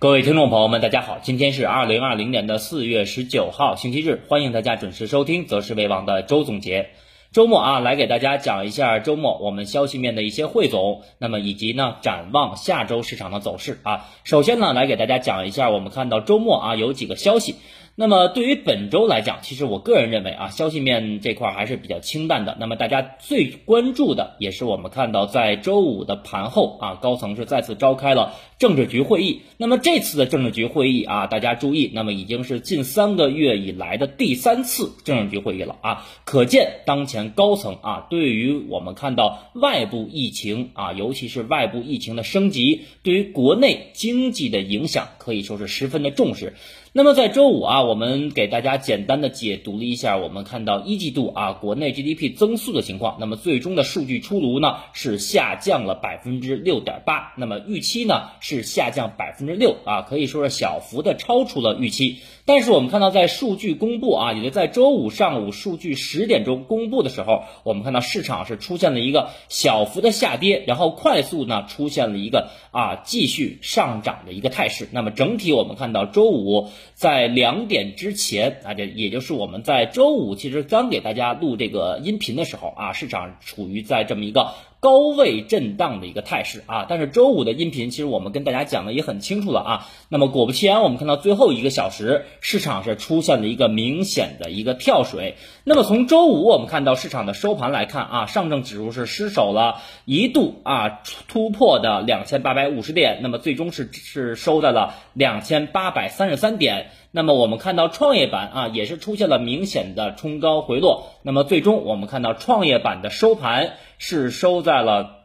各位听众朋友们，大家好，今天是二零二零年的四月十九号，星期日，欢迎大家准时收听则是为王的周总结。周末啊，来给大家讲一下周末我们消息面的一些汇总，那么以及呢展望下周市场的走势啊。首先呢，来给大家讲一下我们看到周末啊有几个消息。那么对于本周来讲，其实我个人认为啊，消息面这块还是比较清淡的。那么大家最关注的也是我们看到在周五的盘后啊，高层是再次召开了政治局会议。那么这次的政治局会议啊，大家注意，那么已经是近三个月以来的第三次政治局会议了啊，可见当前高层啊，对于我们看到外部疫情啊，尤其是外部疫情的升级，对于国内经济的影响，可以说是十分的重视。那么在周五啊，我们给大家简单的解读了一下，我们看到一季度啊国内 GDP 增速的情况。那么最终的数据出炉呢，是下降了百分之六点八。那么预期呢是下降百分之六啊，可以说是小幅的超出了预期。但是我们看到在数据公布啊，也就在周五上午数据十点钟公布的时候，我们看到市场是出现了一个小幅的下跌，然后快速呢出现了一个啊继续上涨的一个态势。那么整体我们看到周五。在两点之前啊，这也就是我们在周五其实刚给大家录这个音频的时候啊，市场处于在这么一个。高位震荡的一个态势啊，但是周五的音频其实我们跟大家讲的也很清楚了啊。那么果不其然，我们看到最后一个小时市场是出现了一个明显的一个跳水。那么从周五我们看到市场的收盘来看啊，上证指数是失守了一度啊突破的两千八百五十点，那么最终是是收在了两千八百三十三点。那么我们看到创业板啊也是出现了明显的冲高回落，那么最终我们看到创业板的收盘。是收在了。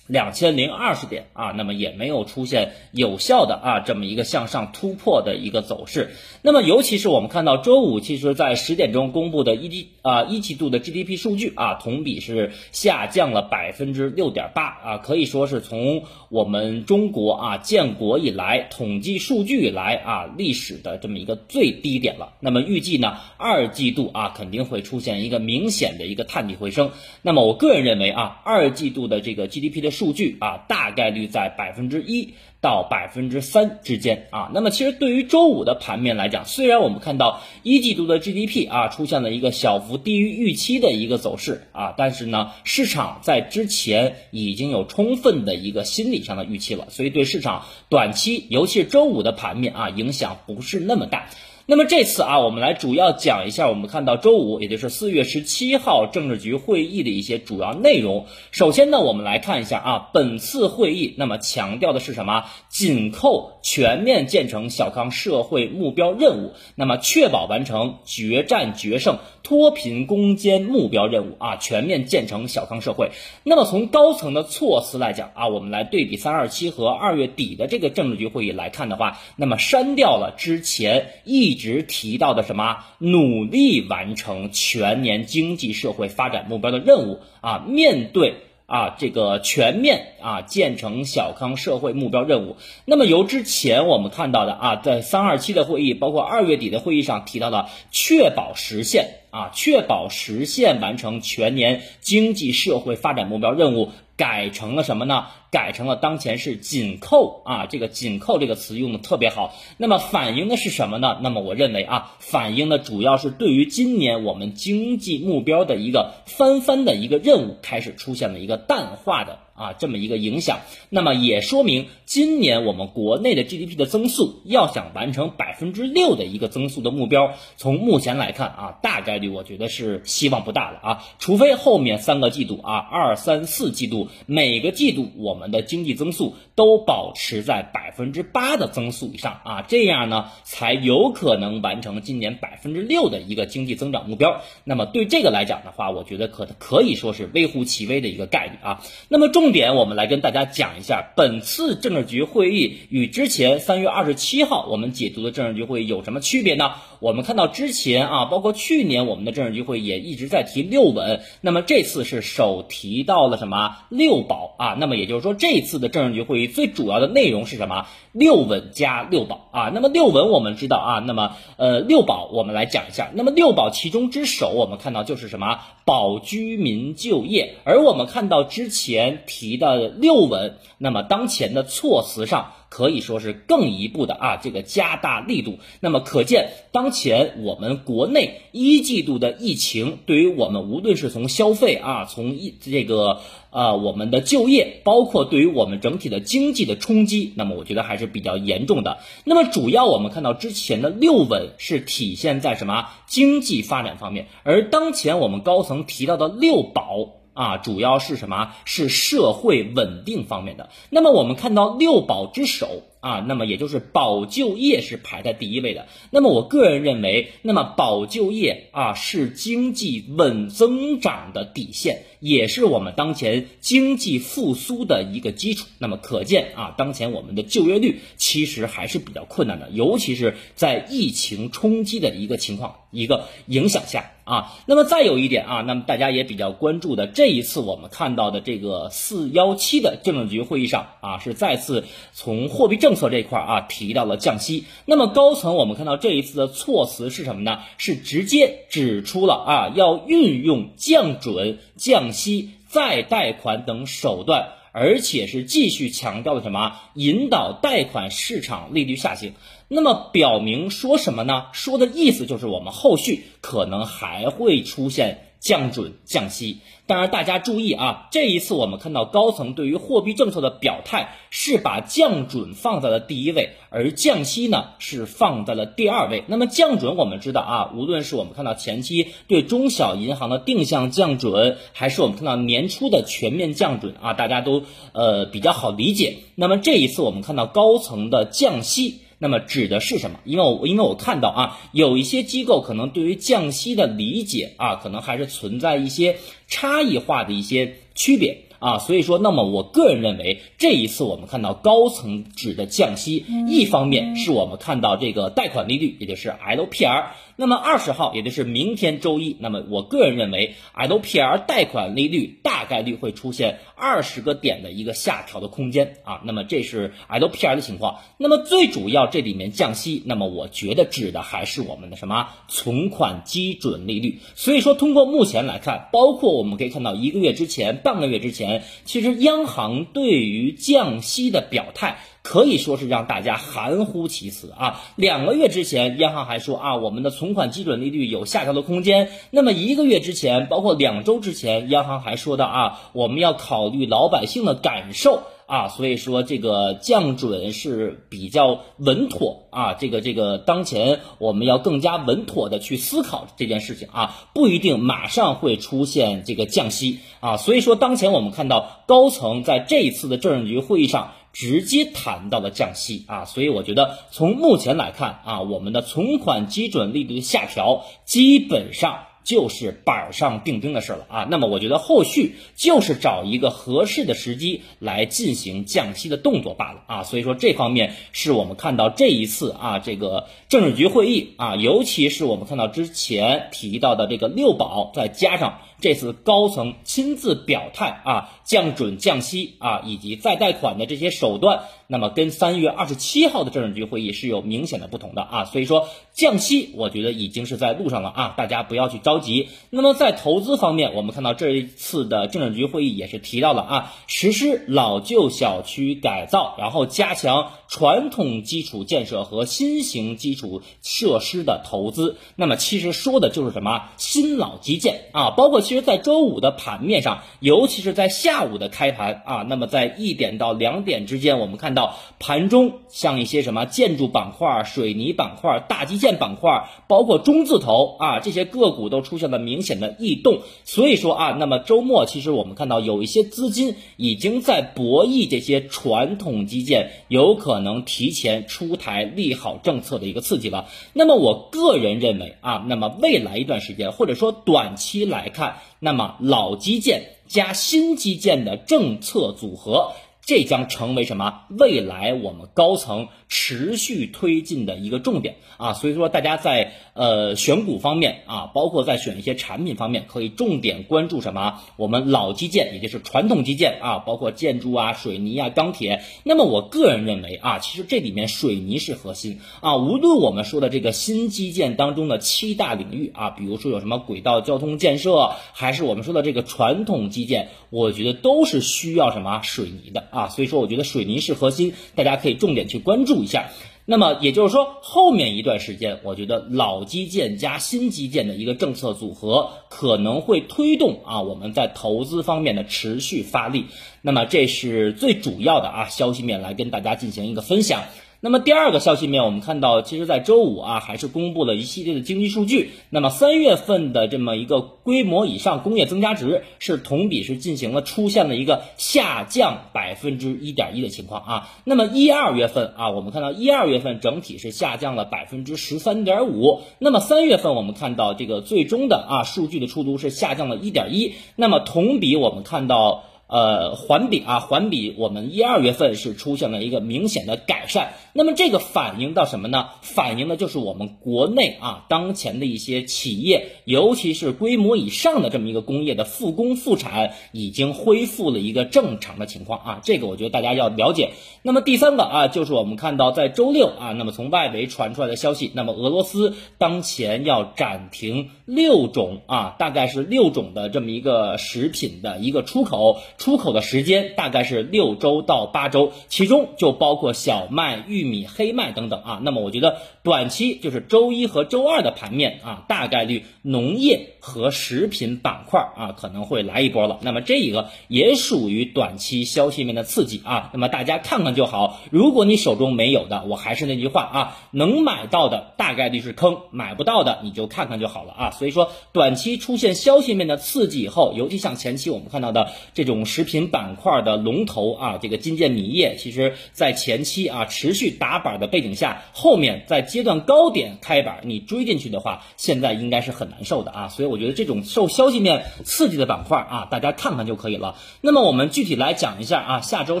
两千零二十点啊，那么也没有出现有效的啊这么一个向上突破的一个走势。那么尤其是我们看到周五，其实在十点钟公布的一季啊一季度的 GDP 数据啊，同比是下降了百分之六点八啊，可以说是从我们中国啊建国以来统计数据以来啊历史的这么一个最低点了。那么预计呢二季度啊肯定会出现一个明显的一个探底回升。那么我个人认为啊二季度的这个 GDP 的数据啊，大概率在百分之一到百分之三之间啊。那么其实对于周五的盘面来讲，虽然我们看到一季度的 GDP 啊出现了一个小幅低于预期的一个走势啊，但是呢，市场在之前已经有充分的一个心理上的预期了，所以对市场短期，尤其是周五的盘面啊，影响不是那么大。那么这次啊，我们来主要讲一下我们看到周五，也就是四月十七号政治局会议的一些主要内容。首先呢，我们来看一下啊，本次会议那么强调的是什么？紧扣全面建成小康社会目标任务，那么确保完成决战决胜脱贫攻坚目标任务啊，全面建成小康社会。那么从高层的措辞来讲啊，我们来对比三二七和二月底的这个政治局会议来看的话，那么删掉了之前一。直提到的什么努力完成全年经济社会发展目标的任务啊，面对啊这个全面啊建成小康社会目标任务，那么由之前我们看到的啊，在三二七的会议，包括二月底的会议上提到的，确保实现啊，确保实现完成全年经济社会发展目标任务。改成了什么呢？改成了当前是紧扣啊，这个紧扣这个词用的特别好。那么反映的是什么呢？那么我认为啊，反映的主要是对于今年我们经济目标的一个翻番的一个任务开始出现了一个淡化的。啊，这么一个影响，那么也说明今年我们国内的 GDP 的增速要想完成百分之六的一个增速的目标，从目前来看啊，大概率我觉得是希望不大了啊，除非后面三个季度啊，二三四季度每个季度我我们的经济增速都保持在百分之八的增速以上啊，这样呢才有可能完成今年百分之六的一个经济增长目标。那么对这个来讲的话，我觉得可可以说是微乎其微的一个概率啊。那么。重点，我们来跟大家讲一下，本次政治局会议与之前三月二十七号我们解读的政治局会议有什么区别呢？我们看到之前啊，包括去年我们的政治局会议也一直在提六稳，那么这次是首提到了什么六保啊？那么也就是说，这次的政治局会议最主要的内容是什么？六稳加六保啊。那么六稳我们知道啊，那么呃六保我们来讲一下。那么六保其中之首我们看到就是什么保居民就业，而我们看到之前提的六稳，那么当前的措辞上。可以说是更一步的啊，这个加大力度。那么可见，当前我们国内一季度的疫情，对于我们无论是从消费啊，从一这个啊我们的就业，包括对于我们整体的经济的冲击，那么我觉得还是比较严重的。那么主要我们看到之前的六稳是体现在什么经济发展方面，而当前我们高层提到的六保。啊，主要是什么？是社会稳定方面的。那么我们看到六保之首啊，那么也就是保就业是排在第一位的。那么我个人认为，那么保就业啊是经济稳增长的底线，也是我们当前经济复苏的一个基础。那么可见啊，当前我们的就业率其实还是比较困难的，尤其是在疫情冲击的一个情况一个影响下。啊，那么再有一点啊，那么大家也比较关注的，这一次我们看到的这个四幺七的政治局会议上啊，是再次从货币政政策这块啊提到了降息。那么高层我们看到这一次的措辞是什么呢？是直接指出了啊，要运用降准、降息、再贷款等手段。而且是继续强调的什么？引导贷款市场利率下行。那么表明说什么呢？说的意思就是我们后续可能还会出现。降准降息，当然大家注意啊，这一次我们看到高层对于货币政策的表态是把降准放在了第一位，而降息呢是放在了第二位。那么降准我们知道啊，无论是我们看到前期对中小银行的定向降准，还是我们看到年初的全面降准啊，大家都呃比较好理解。那么这一次我们看到高层的降息。那么指的是什么？因为我因为我看到啊，有一些机构可能对于降息的理解啊，可能还是存在一些差异化的一些区别啊，所以说，那么我个人认为，这一次我们看到高层指的降息，一方面是我们看到这个贷款利率，也就是 LPR。那么二十号，也就是明天周一，那么我个人认为，LPR 贷款利率大概率会出现二十个点的一个下调的空间啊。那么这是 LPR 的情况。那么最主要这里面降息，那么我觉得指的还是我们的什么存款基准利率。所以说，通过目前来看，包括我们可以看到一个月之前、半个月之前，其实央行对于降息的表态。可以说是让大家含糊其辞啊！两个月之前，央行还说啊，我们的存款基准利率有下调的空间。那么一个月之前，包括两周之前，央行还说到啊，我们要考虑老百姓的感受啊，所以说这个降准是比较稳妥啊。这个这个，当前我们要更加稳妥的去思考这件事情啊，不一定马上会出现这个降息啊。所以说，当前我们看到高层在这一次的政治局会议上。直接谈到了降息啊，所以我觉得从目前来看啊，我们的存款基准利率的下调基本上。就是板上钉钉的事了啊，那么我觉得后续就是找一个合适的时机来进行降息的动作罢了啊，所以说这方面是我们看到这一次啊这个政治局会议啊，尤其是我们看到之前提到的这个六保，再加上这次高层亲自表态啊降准降息啊以及再贷款的这些手段。那么跟三月二十七号的政治局会议是有明显的不同的啊，所以说降息我觉得已经是在路上了啊，大家不要去着急。那么在投资方面，我们看到这一次的政治局会议也是提到了啊，实施老旧小区改造，然后加强传统基础建设和新型基础设施的投资。那么其实说的就是什么新老基建啊，包括其实在周五的盘面上，尤其是在下午的开盘啊，那么在一点到两点之间，我们看到。盘中像一些什么建筑板块、水泥板块、大基建板块，包括中字头啊这些个股都出现了明显的异动。所以说啊，那么周末其实我们看到有一些资金已经在博弈这些传统基建有可能提前出台利好政策的一个刺激了。那么我个人认为啊，那么未来一段时间或者说短期来看，那么老基建加新基建的政策组合。这将成为什么？未来我们高层持续推进的一个重点啊。所以说，大家在呃选股方面啊，包括在选一些产品方面，可以重点关注什么？我们老基建，也就是传统基建啊，包括建筑啊、水泥啊、钢铁。那么我个人认为啊，其实这里面水泥是核心啊。无论我们说的这个新基建当中的七大领域啊，比如说有什么轨道交通建设，还是我们说的这个传统基建，我觉得都是需要什么水泥的啊。啊所以说，我觉得水泥是核心，大家可以重点去关注一下。那么也就是说，后面一段时间，我觉得老基建加新基建的一个政策组合可能会推动啊我们在投资方面的持续发力。那么这是最主要的啊消息面来跟大家进行一个分享。那么第二个消息面，我们看到，其实，在周五啊，还是公布了一系列的经济数据。那么三月份的这么一个规模以上工业增加值是同比是进行了出现了一个下降百分之一点一的情况啊。那么一二月份啊，我们看到一二月份整体是下降了百分之十三点五。那么三月份我们看到这个最终的啊数据的出炉是下降了一点一。那么同比我们看到。呃，环比啊，环比我们一二月份是出现了一个明显的改善。那么这个反映到什么呢？反映的就是我们国内啊当前的一些企业，尤其是规模以上的这么一个工业的复工复产，已经恢复了一个正常的情况啊。这个我觉得大家要了解。那么第三个啊，就是我们看到在周六啊，那么从外围传出来的消息，那么俄罗斯当前要暂停六种啊，大概是六种的这么一个食品的一个出口。出口的时间大概是六周到八周，其中就包括小麦、玉米、黑麦等等啊。那么我觉得短期就是周一和周二的盘面啊，大概率农业和食品板块啊可能会来一波了。那么这一个也属于短期消息面的刺激啊。那么大家看看就好。如果你手中没有的，我还是那句话啊，能买到的大概率是坑，买不到的你就看看就好了啊。所以说短期出现消息面的刺激以后，尤其像前期我们看到的这种。食品板块的龙头啊，这个金建米业，其实在前期啊持续打板的背景下，后面在阶段高点开板，你追进去的话，现在应该是很难受的啊。所以我觉得这种受消息面刺激的板块啊，大家看看就可以了。那么我们具体来讲一下啊，下周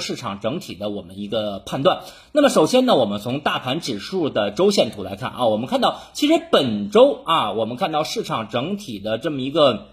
市场整体的我们一个判断。那么首先呢，我们从大盘指数的周线图来看啊，我们看到其实本周啊，我们看到市场整体的这么一个。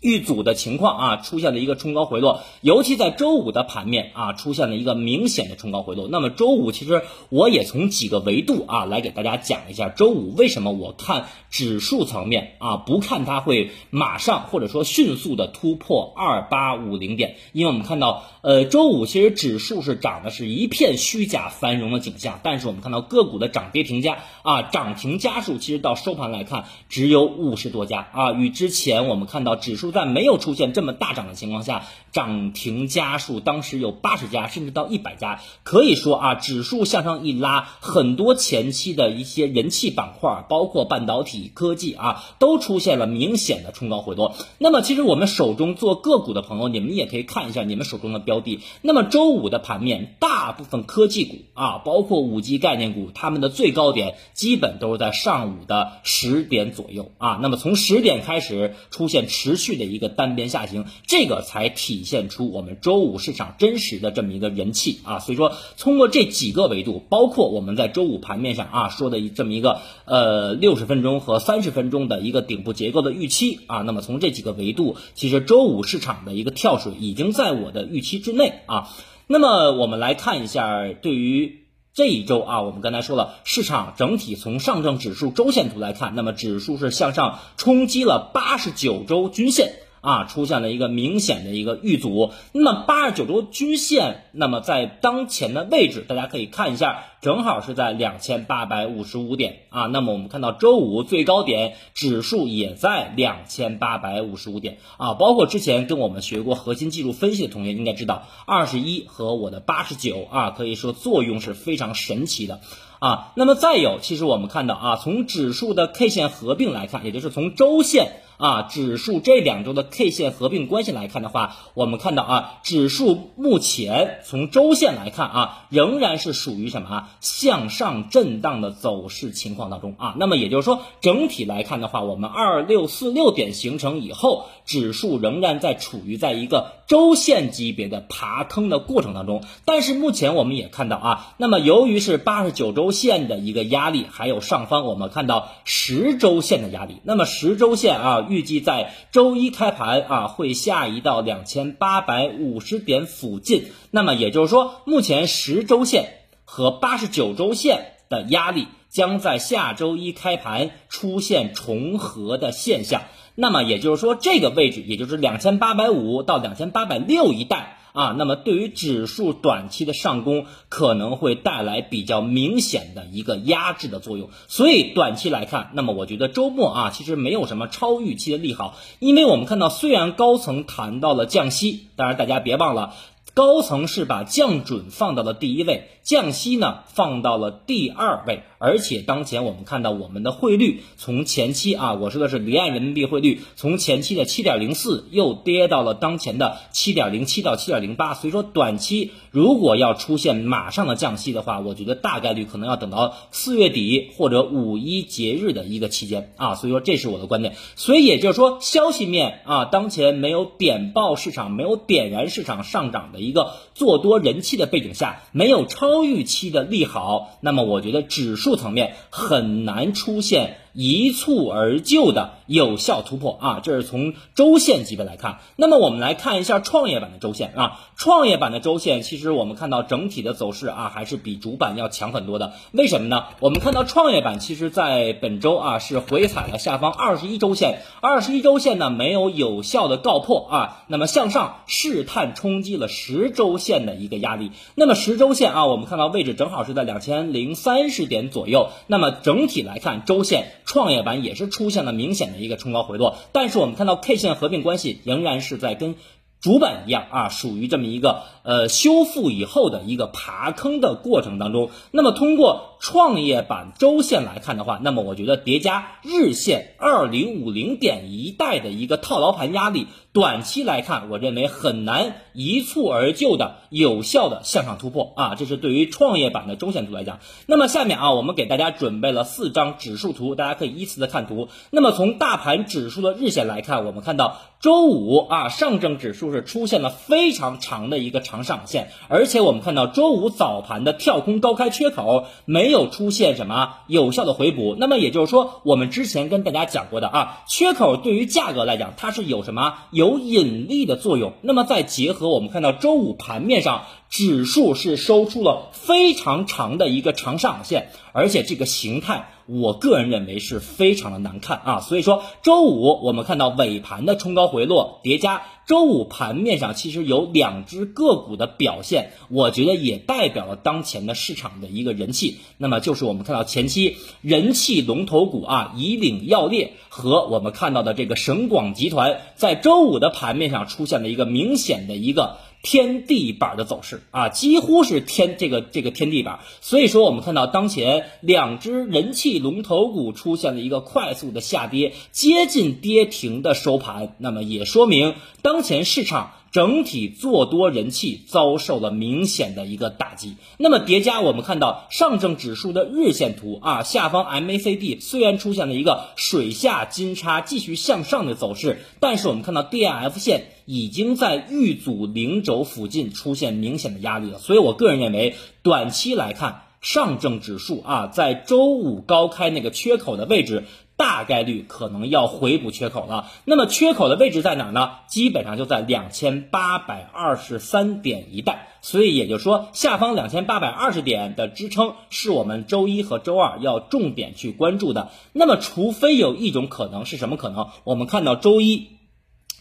遇阻的情况啊，出现了一个冲高回落，尤其在周五的盘面啊，出现了一个明显的冲高回落。那么周五其实我也从几个维度啊来给大家讲一下，周五为什么我看指数层面啊不看它会马上或者说迅速的突破二八五零点，因为我们看到呃周五其实指数是涨的是一片虚假繁荣的景象，但是我们看到个股的涨跌评价啊涨停家数其实到收盘来看只有五十多家啊，与之前我们看到指数在没有出现这么大涨的情况下，涨停家数当时有八十家，甚至到一百家，可以说啊，指数向上一拉，很多前期的一些人气板块，包括半导体、科技啊，都出现了明显的冲高回落。那么，其实我们手中做个股的朋友，你们也可以看一下你们手中的标的。那么周五的盘面，大部分科技股啊，包括五 G 概念股，它们的最高点基本都是在上午的十点左右啊。那么从十点开始出现持续。的一个单边下行，这个才体现出我们周五市场真实的这么一个人气啊。所以说，通过这几个维度，包括我们在周五盘面上啊说的这么一个呃六十分钟和三十分钟的一个顶部结构的预期啊，那么从这几个维度，其实周五市场的一个跳水已经在我的预期之内啊。那么我们来看一下对于。这一周啊，我们刚才说了，市场整体从上证指数周线图来看，那么指数是向上冲击了八十九周均线。啊，出现了一个明显的一个遇阻。那么八十九周均线，那么在当前的位置，大家可以看一下，正好是在两千八百五十五点啊。那么我们看到周五最高点指数也在两千八百五十五点啊。包括之前跟我们学过核心技术分析的同学应该知道，二十一和我的八十九啊，可以说作用是非常神奇的。啊。那么再有，其实我们看到啊，从指数的 K 线合并来看，也就是从周线。啊，指数这两周的 K 线合并关系来看的话，我们看到啊，指数目前从周线来看啊，仍然是属于什么啊向上震荡的走势情况当中啊。那么也就是说，整体来看的话，我们二六四六点形成以后，指数仍然在处于在一个周线级别的爬坑的过程当中。但是目前我们也看到啊，那么由于是八十九周周线的一个压力，还有上方我们看到十周线的压力，那么十周线啊。预计在周一开盘啊，会下移到两千八百五十点附近。那么也就是说，目前十周线和八十九周线的压力将在下周一开盘出现重合的现象。那么也就是说，这个位置也就是两千八百五到两千八百六一带。啊，那么对于指数短期的上攻可能会带来比较明显的一个压制的作用，所以短期来看，那么我觉得周末啊，其实没有什么超预期的利好，因为我们看到虽然高层谈到了降息，当然大家别忘了。高层是把降准放到了第一位，降息呢放到了第二位，而且当前我们看到我们的汇率从前期啊，我说的是离岸人民币汇率，从前期的七点零四又跌到了当前的七点零七到七点零八，所以说短期如果要出现马上的降息的话，我觉得大概率可能要等到四月底或者五一节日的一个期间啊，所以说这是我的观点，所以也就是说消息面啊，当前没有点爆市场，没有点燃市场上涨的。一个做多人气的背景下，没有超预期的利好，那么我觉得指数层面很难出现。一蹴而就的有效突破啊，这是从周线级别来看。那么我们来看一下创业板的周线啊，创业板的周线其实我们看到整体的走势啊，还是比主板要强很多的。为什么呢？我们看到创业板其实在本周啊是回踩了下方二十一周线，二十一周线呢没有有效的告破啊，那么向上试探冲击了十周线的一个压力。那么十周线啊，我们看到位置正好是在两千零三十点左右。那么整体来看，周线。创业板也是出现了明显的一个冲高回落，但是我们看到 K 线合并关系仍然是在跟主板一样啊，属于这么一个呃修复以后的一个爬坑的过程当中。那么通过创业板周线来看的话，那么我觉得叠加日线二零五零点一带的一个套牢盘压力。短期来看，我认为很难一蹴而就的有效的向上突破啊，这是对于创业板的周线图来讲。那么下面啊，我们给大家准备了四张指数图，大家可以依次的看图。那么从大盘指数的日线来看，我们看到周五啊，上证指数是出现了非常长的一个长上影线，而且我们看到周五早盘的跳空高开缺口没没有出现什么有效的回补。那么也就是说，我们之前跟大家讲过的啊，缺口对于价格来讲，它是有什么。有引力的作用，那么再结合我们看到周五盘面上指数是收出了非常长的一个长上影线，而且这个形态。我个人认为是非常的难看啊，所以说周五我们看到尾盘的冲高回落叠加，周五盘面上其实有两只个股的表现，我觉得也代表了当前的市场的一个人气。那么就是我们看到前期人气龙头股啊，以岭药业和我们看到的这个省广集团，在周五的盘面上出现了一个明显的一个。天地板的走势啊，几乎是天这个这个天地板，所以说我们看到当前两只人气龙头股出现了一个快速的下跌，接近跌停的收盘，那么也说明当前市场。整体做多人气遭受了明显的一个打击。那么叠加我们看到上证指数的日线图啊，下方 MACD 虽然出现了一个水下金叉继续向上的走势，但是我们看到 DIF 线已经在遇阻零轴附近出现明显的压力了。所以我个人认为，短期来看，上证指数啊，在周五高开那个缺口的位置。大概率可能要回补缺口了，那么缺口的位置在哪呢？基本上就在两千八百二十三点一带，所以也就是说，下方两千八百二十点的支撑是我们周一和周二要重点去关注的。那么，除非有一种可能是什么可能？我们看到周一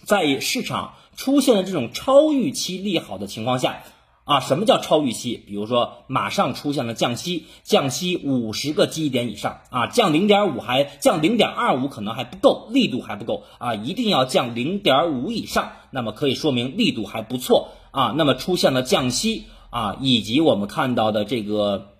在市场出现了这种超预期利好的情况下。啊，什么叫超预期？比如说，马上出现了降息，降息五十个基点以上啊，降零点五还降零点二五可能还不够，力度还不够啊，一定要降零点五以上，那么可以说明力度还不错啊。那么出现了降息啊，以及我们看到的这个。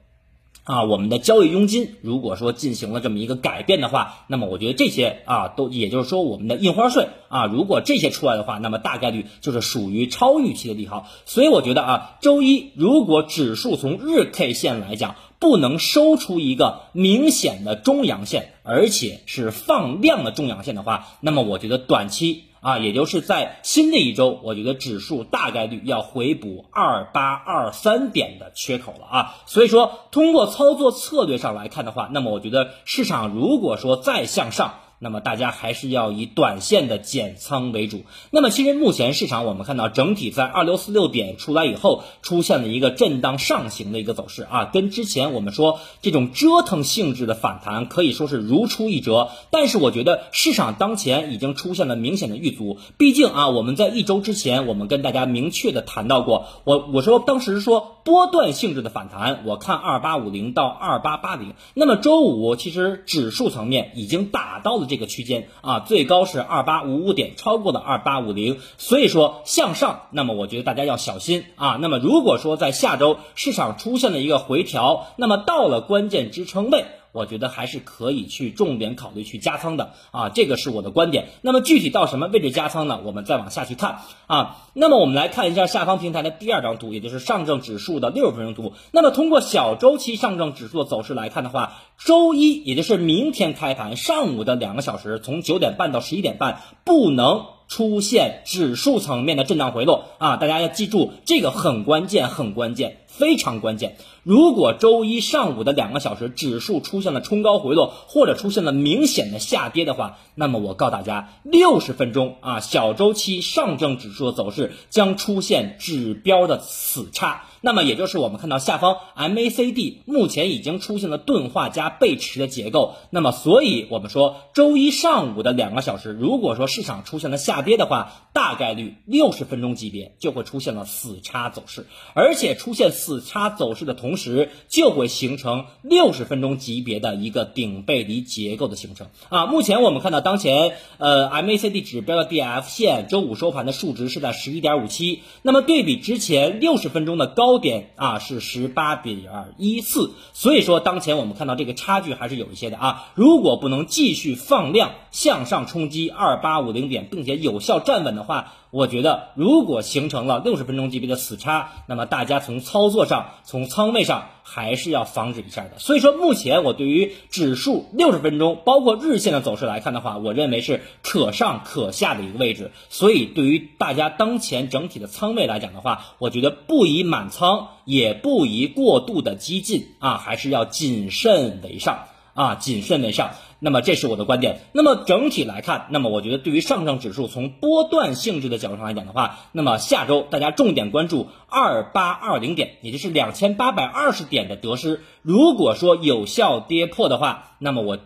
啊，我们的交易佣金如果说进行了这么一个改变的话，那么我觉得这些啊都，也就是说我们的印花税啊，如果这些出来的话，那么大概率就是属于超预期的利好。所以我觉得啊，周一如果指数从日 K 线来讲不能收出一个明显的中阳线，而且是放量的中阳线的话，那么我觉得短期。啊，也就是在新的一周，我觉得指数大概率要回补二八二三点的缺口了啊。所以说，通过操作策略上来看的话，那么我觉得市场如果说再向上。那么大家还是要以短线的减仓为主。那么其实目前市场我们看到整体在二六四六点出来以后，出现了一个震荡上行的一个走势啊，跟之前我们说这种折腾性质的反弹可以说是如出一辙。但是我觉得市场当前已经出现了明显的遇阻，毕竟啊，我们在一周之前我们跟大家明确的谈到过，我我说当时说波段性质的反弹，我看二八五零到二八八零。那么周五其实指数层面已经打到了。这个区间啊，最高是二八五五点，超过了二八五零，所以说向上，那么我觉得大家要小心啊。那么如果说在下周市场出现了一个回调，那么到了关键支撑位。我觉得还是可以去重点考虑去加仓的啊，这个是我的观点。那么具体到什么位置加仓呢？我们再往下去看啊。那么我们来看一下下方平台的第二张图，也就是上证指数的六十分钟图。那么通过小周期上证指数的走势来看的话，周一也就是明天开盘上午的两个小时，从九点半到十一点半不能出现指数层面的震荡回落啊，大家要记住这个很关键，很关键。非常关键。如果周一上午的两个小时指数出现了冲高回落，或者出现了明显的下跌的话，那么我告诉大家，六十分钟啊小周期上证指数的走势将出现指标的死叉。那么也就是我们看到下方 MACD 目前已经出现了钝化加背驰的结构。那么所以我们说，周一上午的两个小时，如果说市场出现了下跌的话，大概率六十分钟级别就会出现了死叉走势，而且出现死。叉走势的同，时就会形成六十分钟级别的一个顶背离结构的形成啊。目前我们看到当前呃 MACD 指标的 D F 线，周五收盘的数值是在十一点五七，那么对比之前六十分钟的高点啊是十八点二一四，所以说当前我们看到这个差距还是有一些的啊。如果不能继续放量向上冲击二八五零点，并且有效站稳的话。我觉得，如果形成了六十分钟级别的死叉，那么大家从操作上、从仓位上还是要防止一下的。所以说，目前我对于指数六十分钟，包括日线的走势来看的话，我认为是可上可下的一个位置。所以，对于大家当前整体的仓位来讲的话，我觉得不宜满仓，也不宜过度的激进啊，还是要谨慎为上啊，谨慎为上。那么这是我的观点。那么整体来看，那么我觉得对于上证指数从波段性质的角度上来讲的话，那么下周大家重点关注二八二零点，也就是两千八百二十点的得失。如果说有效跌破的话，那么我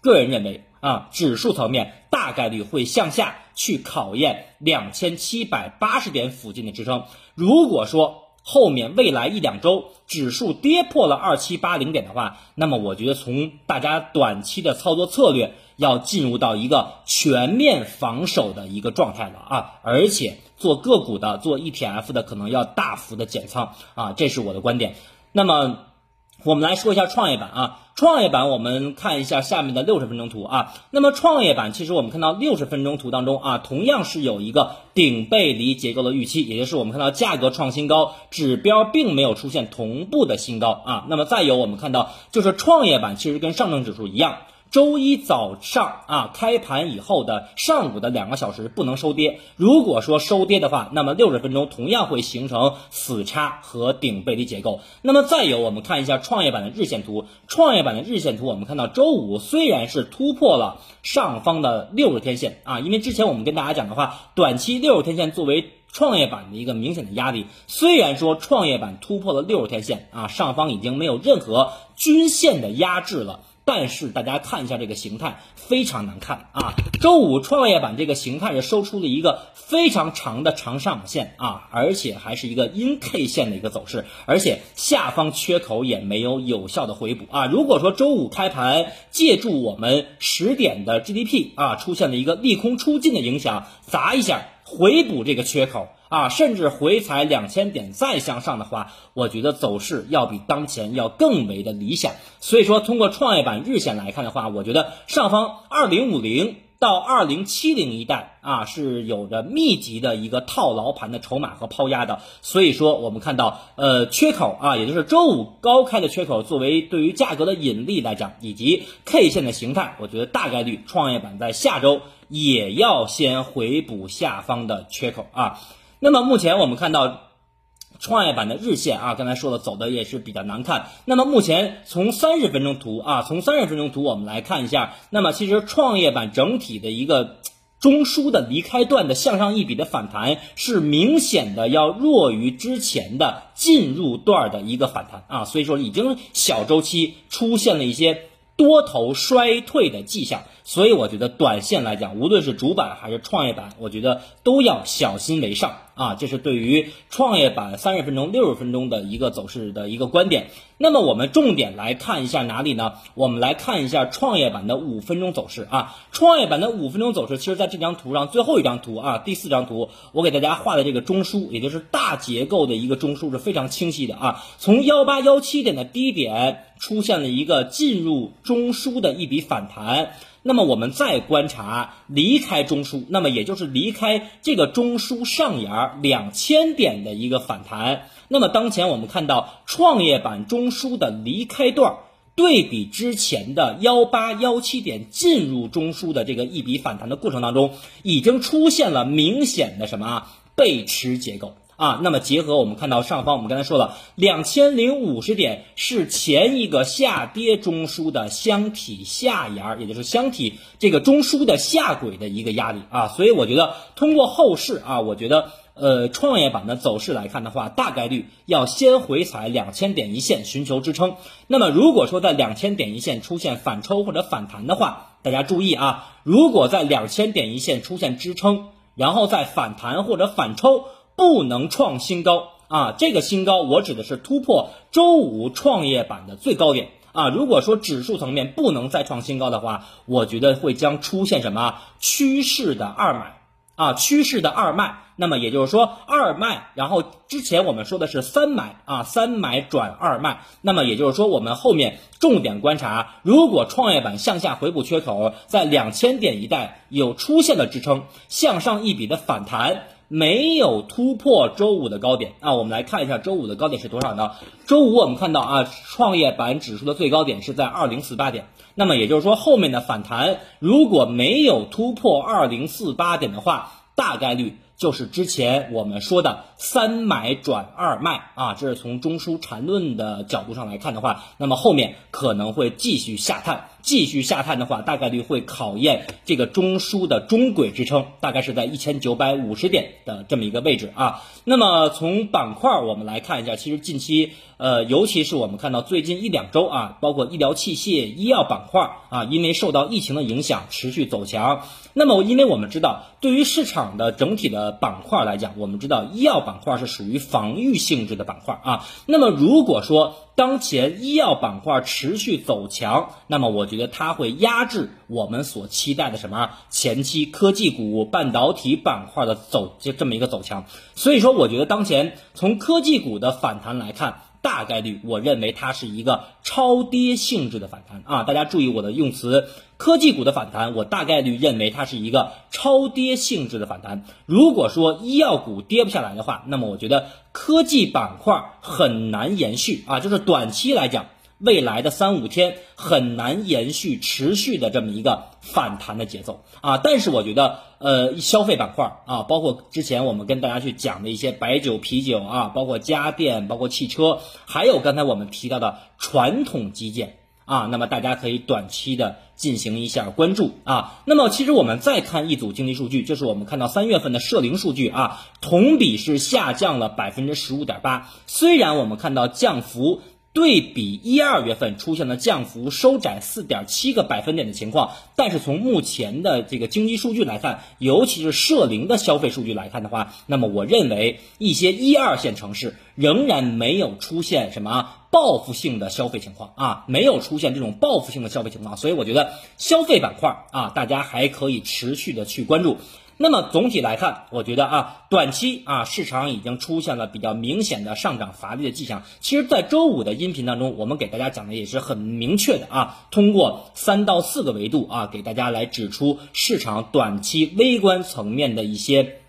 个人认为啊，指数层面大概率会向下去考验两千七百八十点附近的支撑。如果说后面未来一两周指数跌破了二七八零点的话，那么我觉得从大家短期的操作策略要进入到一个全面防守的一个状态了啊，而且做个股的、做 ETF 的可能要大幅的减仓啊，这是我的观点。那么。我们来说一下创业板啊，创业板我们看一下下面的六十分钟图啊。那么创业板其实我们看到六十分钟图当中啊，同样是有一个顶背离结构的预期，也就是我们看到价格创新高，指标并没有出现同步的新高啊。那么再有我们看到就是创业板其实跟上证指数一样。周一早上啊，开盘以后的上午的两个小时不能收跌。如果说收跌的话，那么六十分钟同样会形成死叉和顶背离结构。那么再有，我们看一下创业板的日线图。创业板的日线图，我们看到周五虽然是突破了上方的六十天线啊，因为之前我们跟大家讲的话，短期六十天线作为创业板的一个明显的压力。虽然说创业板突破了六十天线啊，上方已经没有任何均线的压制了。但是大家看一下这个形态非常难看啊！周五创业板这个形态是收出了一个非常长的长上影线啊，而且还是一个阴 K 线的一个走势，而且下方缺口也没有有效的回补啊！如果说周五开盘借助我们十点的 GDP 啊出现了一个利空出尽的影响，砸一下回补这个缺口。啊，甚至回踩两千点再向上的话，我觉得走势要比当前要更为的理想。所以说，通过创业板日线来看的话，我觉得上方二零五零。到二零七零一带啊，是有着密集的一个套牢盘的筹码和抛压的，所以说我们看到呃缺口啊，也就是周五高开的缺口，作为对于价格的引力来讲，以及 K 线的形态，我觉得大概率创业板在下周也要先回补下方的缺口啊。那么目前我们看到。创业板的日线啊，刚才说了走的也是比较难看。那么目前从三十分钟图啊，从三十分钟图我们来看一下，那么其实创业板整体的一个中枢的离开段的向上一笔的反弹，是明显的要弱于之前的进入段的一个反弹啊，所以说已经小周期出现了一些多头衰退的迹象。所以我觉得短线来讲，无论是主板还是创业板，我觉得都要小心为上啊。这是对于创业板三十分钟、六十分钟的一个走势的一个观点。那么我们重点来看一下哪里呢？我们来看一下创业板的五分钟走势啊。创业板的五分钟走势，其实在这张图上最后一张图啊，第四张图，我给大家画的这个中枢，也就是大结构的一个中枢是非常清晰的啊。从幺八幺七点的低点出现了一个进入中枢的一笔反弹。那么我们再观察离开中枢，那么也就是离开这个中枢上沿两千点的一个反弹。那么当前我们看到创业板中枢的离开段，对比之前的幺八幺七点进入中枢的这个一笔反弹的过程当中，已经出现了明显的什么啊背驰结构。啊，那么结合我们看到上方，我们刚才说了，两千零五十点是前一个下跌中枢的箱体下沿，也就是箱体这个中枢的下轨的一个压力啊，所以我觉得通过后市啊，我觉得呃创业板的走势来看的话，大概率要先回踩两千点一线寻求支撑。那么如果说在两千点一线出现反抽或者反弹的话，大家注意啊，如果在两千点一线出现支撑，然后再反弹或者反抽。不能创新高啊！这个新高我指的是突破周五创业板的最高点啊！如果说指数层面不能再创新高的话，我觉得会将出现什么趋势的二买啊？趋势的二卖，那么也就是说二卖，然后之前我们说的是三买啊，三买转二卖，那么也就是说我们后面重点观察，如果创业板向下回补缺口在两千点一带有出现了支撑，向上一笔的反弹。没有突破周五的高点啊，我们来看一下周五的高点是多少呢？周五我们看到啊，创业板指数的最高点是在二零四八点，那么也就是说后面的反弹如果没有突破二零四八点的话，大概率。就是之前我们说的三买转二卖啊，这是从中枢缠论的角度上来看的话，那么后面可能会继续下探，继续下探的话，大概率会考验这个中枢的中轨支撑，大概是在一千九百五十点的这么一个位置啊。那么从板块我们来看一下，其实近期呃，尤其是我们看到最近一两周啊，包括医疗器械、医药板块啊，因为受到疫情的影响，持续走强。那么，因为我们知道，对于市场的整体的板块来讲，我们知道医药板板块是属于防御性质的板块啊。那么，如果说当前医药板块持续走强，那么我觉得它会压制我们所期待的什么前期科技股、半导体板块的走就这么一个走强。所以说，我觉得当前从科技股的反弹来看。大概率，我认为它是一个超跌性质的反弹啊！大家注意我的用词，科技股的反弹，我大概率认为它是一个超跌性质的反弹。如果说医药股跌不下来的话，那么我觉得科技板块很难延续啊，就是短期来讲。未来的三五天很难延续持续的这么一个反弹的节奏啊！但是我觉得，呃，消费板块啊，包括之前我们跟大家去讲的一些白酒、啤酒啊，包括家电、包括汽车，还有刚才我们提到的传统基建啊，那么大家可以短期的进行一下关注啊。那么其实我们再看一组经济数据，就是我们看到三月份的社零数据啊，同比是下降了百分之十五点八，虽然我们看到降幅。对比一二月份出现了降幅收窄四点七个百分点的情况，但是从目前的这个经济数据来看，尤其是社零的消费数据来看的话，那么我认为一些一二线城市仍然没有出现什么报复性的消费情况啊，没有出现这种报复性的消费情况，所以我觉得消费板块啊，大家还可以持续的去关注。那么总体来看，我觉得啊，短期啊市场已经出现了比较明显的上涨乏力的迹象。其实，在周五的音频当中，我们给大家讲的也是很明确的啊，通过三到四个维度啊，给大家来指出市场短期微观层面的一些。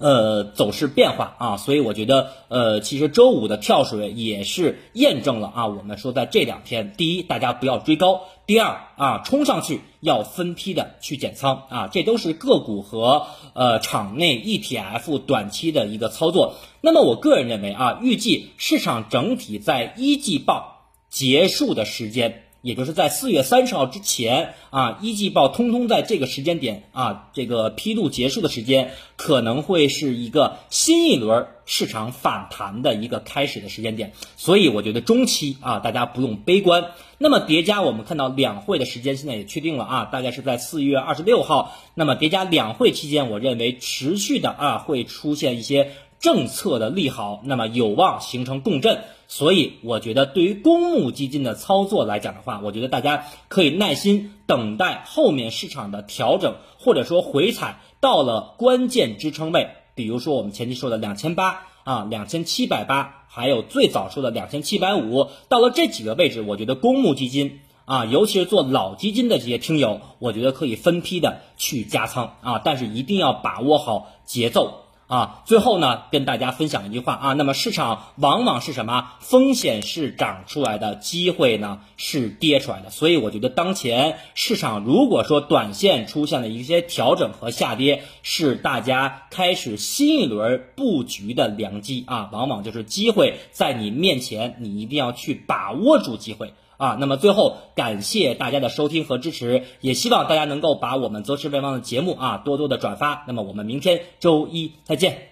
呃，走势变化啊，所以我觉得，呃，其实周五的跳水也是验证了啊，我们说在这两天，第一，大家不要追高；第二啊，冲上去要分批的去减仓啊，这都是个股和呃场内 ETF 短期的一个操作。那么我个人认为啊，预计市场整体在一季报结束的时间。也就是在四月三十号之前啊，一季报通通在这个时间点啊，这个披露结束的时间可能会是一个新一轮市场反弹的一个开始的时间点，所以我觉得中期啊，大家不用悲观。那么叠加我们看到两会的时间现在也确定了啊，大概是在四月二十六号。那么叠加两会期间，我认为持续的啊会出现一些。政策的利好，那么有望形成共振，所以我觉得对于公募基金的操作来讲的话，我觉得大家可以耐心等待后面市场的调整，或者说回踩到了关键支撑位，比如说我们前期说的两千八啊，两千七百八，还有最早说的两千七百五，到了这几个位置，我觉得公募基金啊，尤其是做老基金的这些听友，我觉得可以分批的去加仓。啊，但是一定要把握好节奏。啊，最后呢，跟大家分享一句话啊，那么市场往往是什么？风险是涨出来的，机会呢是跌出来的。所以我觉得当前市场如果说短线出现了一些调整和下跌，是大家开始新一轮布局的良机啊，往往就是机会在你面前，你一定要去把握住机会。啊，那么最后感谢大家的收听和支持，也希望大家能够把我们择时为王的节目啊多多的转发。那么我们明天周一再见。